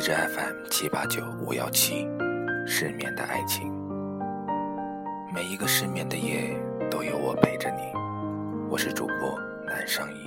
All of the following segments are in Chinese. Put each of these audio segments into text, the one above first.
荔枝 FM 七八九五幺七，失眠的爱情。每一个失眠的夜都有我陪着你，我是主播南上一。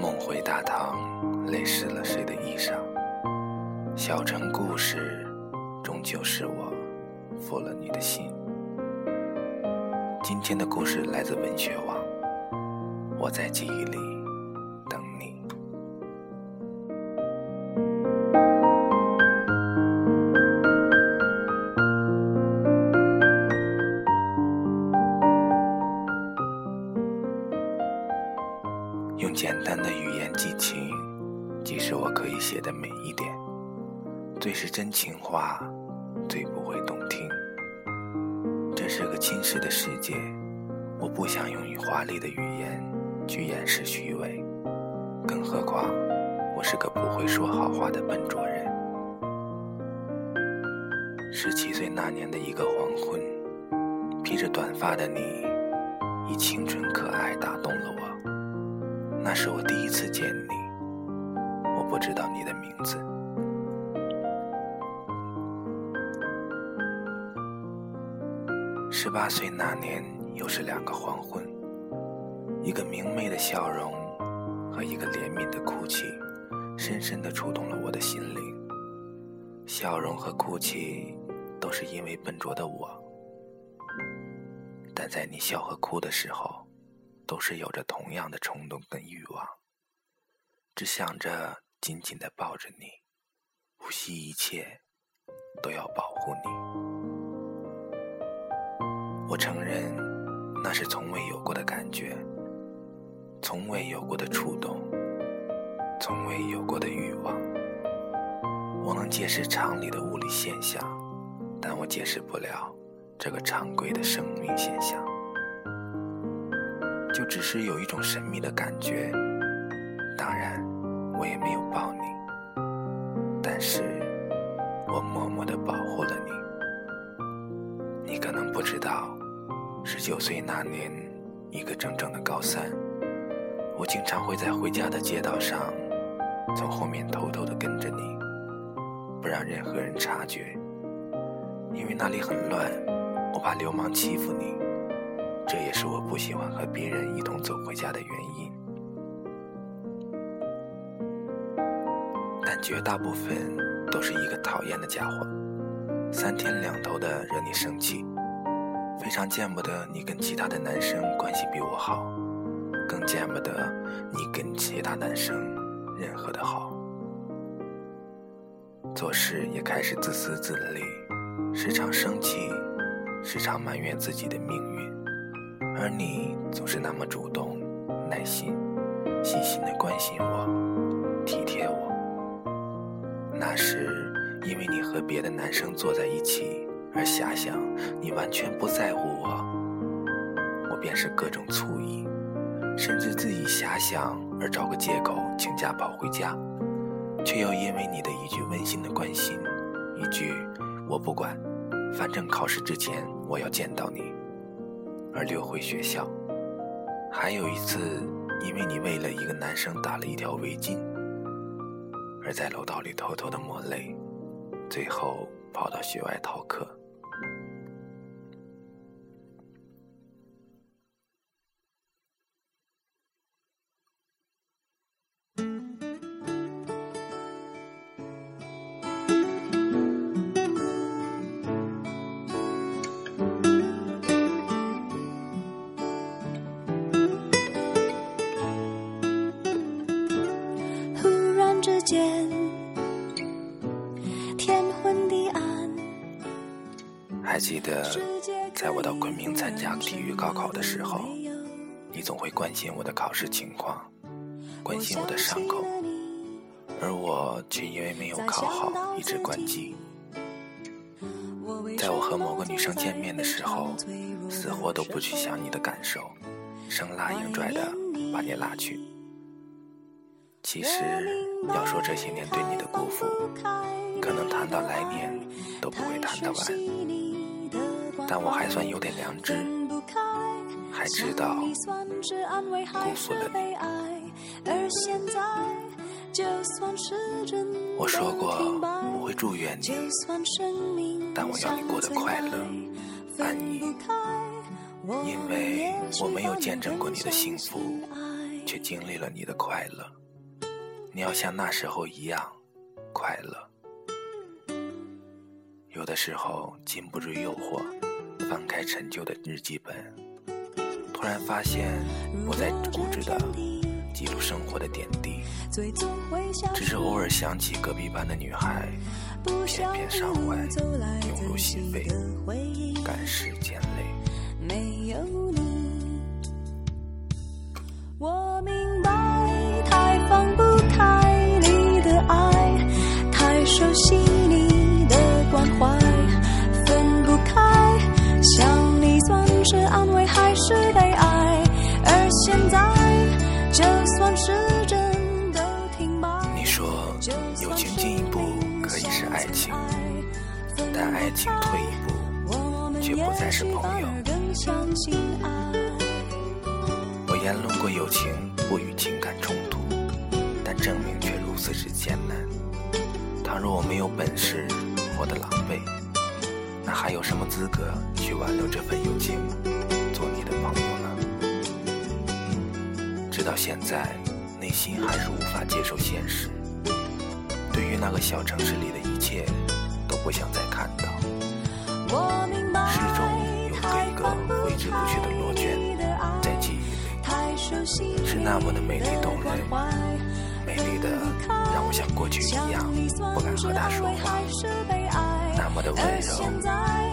梦回大唐，泪湿了谁的衣裳？小城故事，终究是我负了你的心。今天的故事来自文学网。我在记忆里等你。用简单的语言寄情，即使我可以写的美一点。最是真情话，最不会动听。这是个侵蚀的世界，我不想用华丽的语言。去掩饰虚伪，更何况我是个不会说好话的笨拙人。十七岁那年的一个黄昏，披着短发的你，以清纯可爱打动了我。那是我第一次见你，我不知道你的名字。十八岁那年，又是两个黄昏。一个明媚的笑容和一个怜悯的哭泣，深深地触动了我的心灵。笑容和哭泣都是因为笨拙的我，但在你笑和哭的时候，都是有着同样的冲动跟欲望，只想着紧紧地抱着你，不惜一切都要保护你。我承认，那是从未有过的感觉。从未有过的触动，从未有过的欲望。我能解释常理的物理现象，但我解释不了这个常规的生命现象。就只是有一种神秘的感觉。当然，我也没有抱你，但是我默默地保护了你。你可能不知道，十九岁那年，一个真正的高三。我经常会在回家的街道上，从后面偷偷地跟着你，不让任何人察觉，因为那里很乱，我怕流氓欺负你。这也是我不喜欢和别人一同走回家的原因。但绝大部分都是一个讨厌的家伙，三天两头的惹你生气，非常见不得你跟其他的男生关系比我好。更见不得你跟其他男生任何的好，做事也开始自私自利，时常生气，时常埋怨自己的命运，而你总是那么主动、耐心、细心的关心我、体贴我。那时因为你和别的男生坐在一起，而遐想你完全不在乎我，我便是各种醋意。甚至自己遐想而找个借口请假跑回家，却又因为你的一句温馨的关心，一句“我不管，反正考试之前我要见到你”，而溜回学校。还有一次，因为你为了一个男生打了一条围巾，而在楼道里偷偷的抹泪，最后跑到学外逃课。还记得，在我到昆明参加体育高考的时候，你总会关心我的考试情况，关心我的伤口，而我却因为没有考好一直关机。在我和某个女生见面的时候，死活都不去想你的感受，生拉硬拽的把你拉去。其实，要说这些年对你的辜负，可能谈到来年都不会谈得完。但我还算有点良知，还知道辜负了你。我说过我会祝愿你，但我要你过得快乐、安逸，因为我没有见证过你的幸福，却经历了你的快乐。你要像那时候一样快乐。有的时候禁不住诱惑，翻开陈旧的日记本，突然发现我在固执的记录生活的点滴，只是偶尔想起隔壁班的女孩，片片伤怀涌入心扉，感时见泪。我明白。太放不开你的爱，太熟悉但爱情退一步，却不再是朋友。我言论过友情不与情感冲突，但证明却如此之艰难。倘若我没有本事活得狼狈，那还有什么资格去挽留这份友情，做你的朋友呢？直到现在，内心还是无法接受现实。对于那个小城市里的一切，都不想再看到。始终有一个一个挥之不去的罗圈在记忆里，是那么的美丽动人，美丽的。让我像过去一样不敢和他说话，那么的温柔，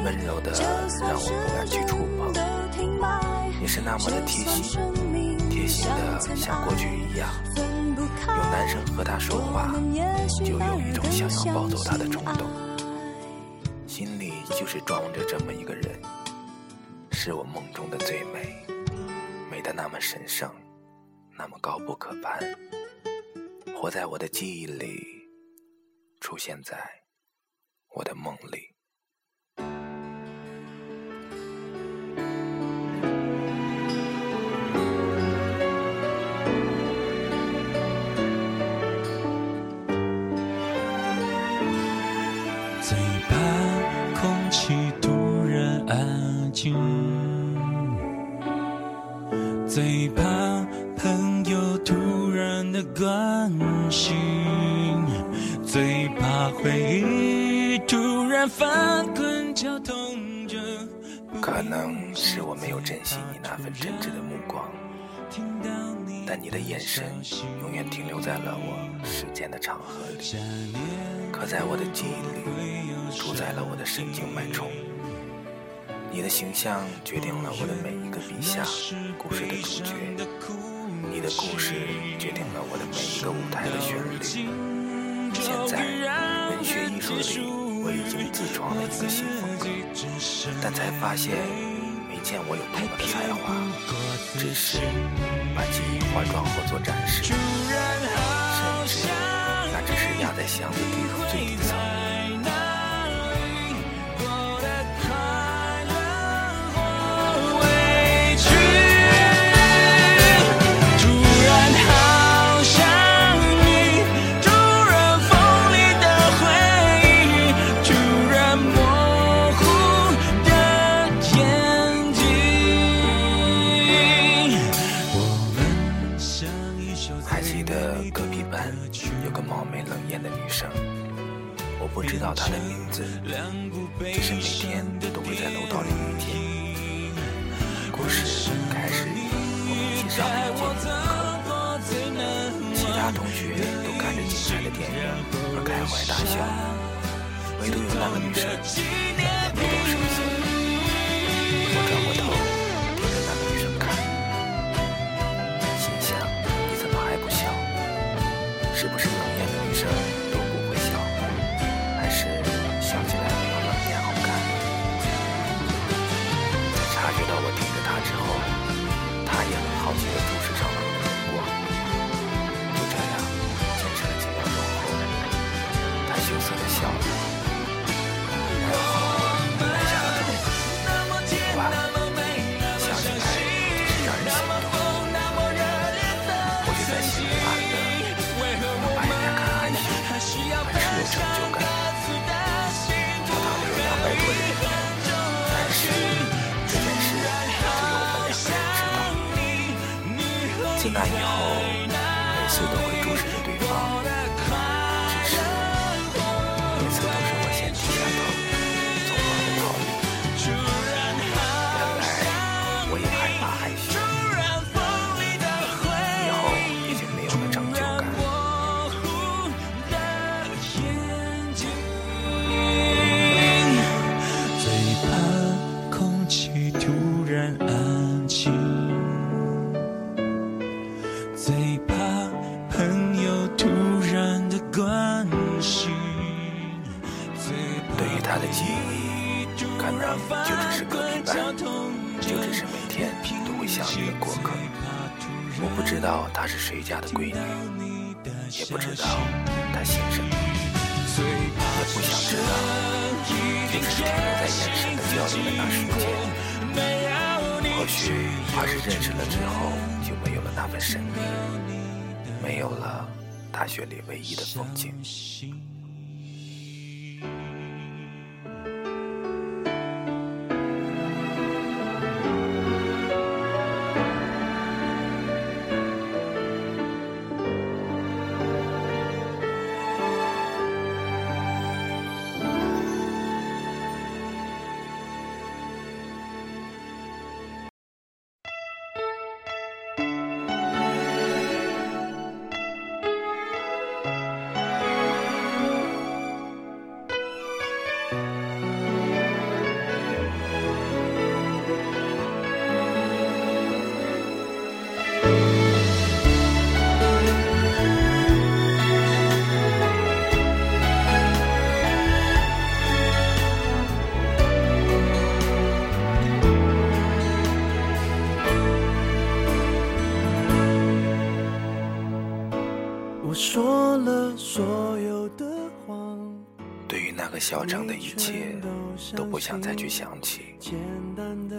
温柔的让我不敢去触碰。你是那么的贴心，贴心的像过去一样。有男生和他说话，就有一种想要抱走他的冲动。就是装着这么一个人，是我梦中的最美，美的那么神圣，那么高不可攀。活在我的记忆里，出现在我的梦里。份真挚的目光，但你的眼神永远停留在了我时间的长河里，刻在我的记忆里，住在了我的神经脉冲。你的形象决定了我的每一个笔下故事的主角。你的故事决定了我的每一个舞台的旋律。现在，文学艺术里，我已经自创了一个新风格，但才发现没见我有多么的才华，只是把记忆化妆后做展示，有个貌美冷艳的女生，我不知道她的名字，只是每天都会在楼道里遇见。故事开始我们一起上了一节课，其他同学都看着精彩的电影而开怀大笑，唯独有那个女生眼都生涩。我转过头自知道他姓什么，也不想知道，就只是停留在眼神的交流的那瞬间。或许怕是认识了之后就没有了那份神秘，没有了大学里唯一的风景。说了所有的谎，对于那个小城的一切，都不想再去想起。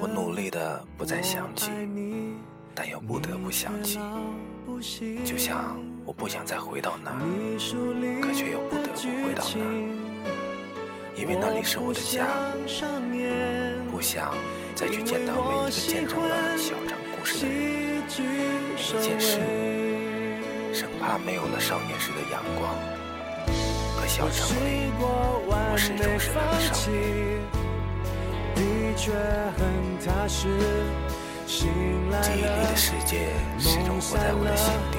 我努力的不再想起，但又不得不想起。就像我不想再回到那儿，可却又不得不回到那儿，因为那里是我的家。不想再去见到每一个见证了小城故事的人，每一件事，怕没有了少年时的阳光。和小城里，我始终是那个少年。的确很踏实。醒来记忆里的世界始终活在我的心底，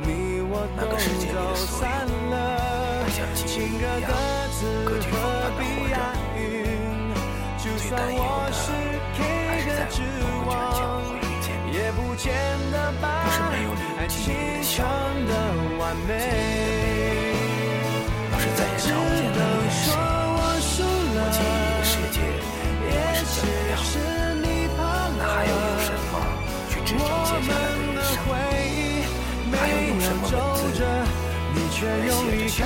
你我那个世界里的所有，都像记忆一样隔绝风般的活着。最担忧的还是在不久前会遇见你，的美，要是再也找不见那个眼神，我记忆里的世界会是怎么样？那还要有什么去支撑接下来的人生？还要用什么文字来写这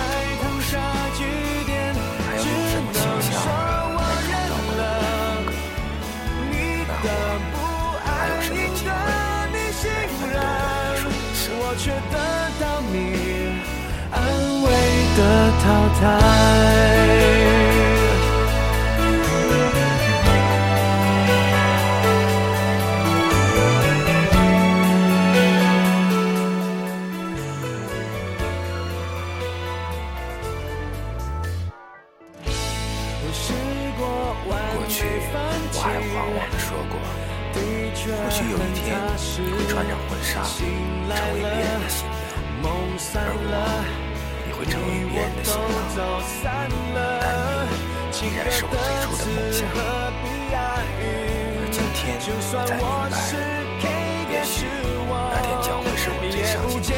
的淘汰。的新郎，但你依然是我最初的梦想。而今天我才明白，也许那天将会是我最伤心的一天。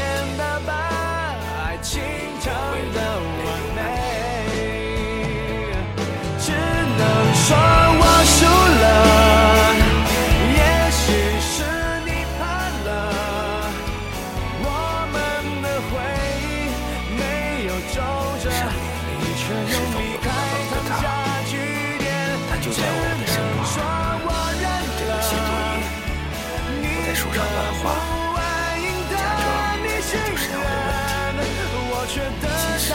说我输你却用离开烫下句点。他？就在我的身旁，这个写作业，我在书上乱画，假装这就是我的问题。其实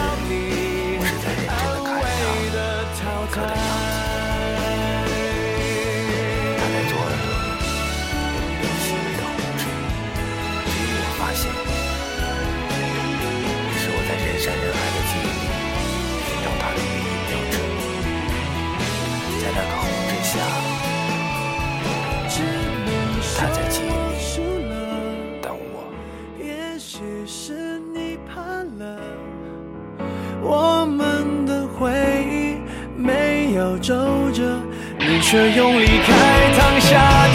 却用离开烫下